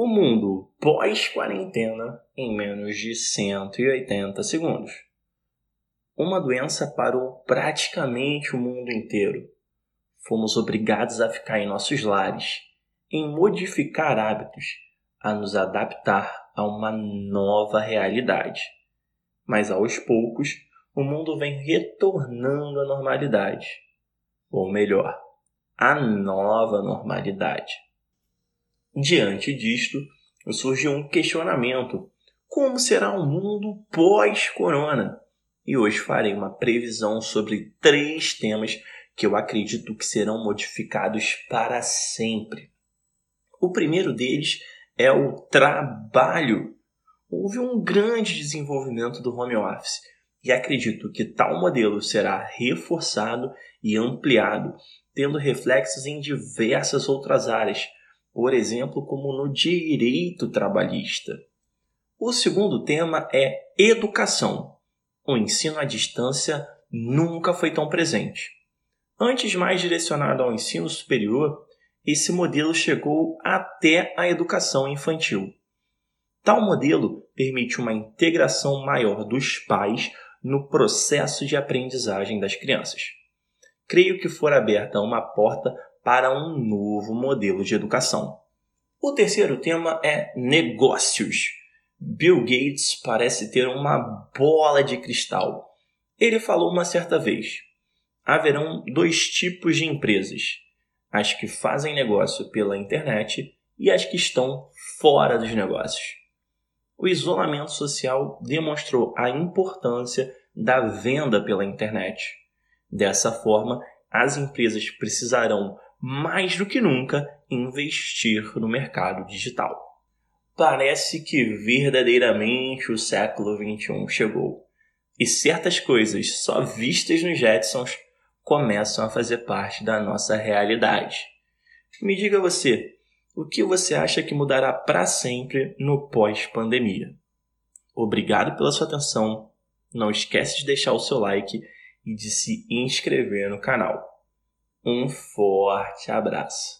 O mundo pós-quarentena em menos de 180 segundos. Uma doença parou praticamente o mundo inteiro. Fomos obrigados a ficar em nossos lares, em modificar hábitos, a nos adaptar a uma nova realidade. Mas aos poucos, o mundo vem retornando à normalidade. Ou melhor, à nova normalidade. Diante disto, surgiu um questionamento: como será o mundo pós-corona? E hoje farei uma previsão sobre três temas que eu acredito que serão modificados para sempre. O primeiro deles é o trabalho. Houve um grande desenvolvimento do home office e acredito que tal modelo será reforçado e ampliado, tendo reflexos em diversas outras áreas, por exemplo, como no direito trabalhista. O segundo tema é educação. O ensino à distância nunca foi tão presente. Antes mais direcionado ao ensino superior, esse modelo chegou até a educação infantil. Tal modelo permite uma integração maior dos pais no processo de aprendizagem das crianças. Creio que for aberta uma porta para um novo modelo de educação. O terceiro tema é negócios. Bill Gates parece ter uma bola de cristal. Ele falou uma certa vez: haverão dois tipos de empresas: as que fazem negócio pela internet e as que estão fora dos negócios. O isolamento social demonstrou a importância da venda pela internet. Dessa forma, as empresas precisarão mais do que nunca investir no mercado digital. Parece que verdadeiramente o século XXI chegou e certas coisas só vistas nos Jetsons começam a fazer parte da nossa realidade. Me diga você, o que você acha que mudará para sempre no pós-pandemia? Obrigado pela sua atenção. Não esquece de deixar o seu like e de se inscrever no canal. Um forte abraço.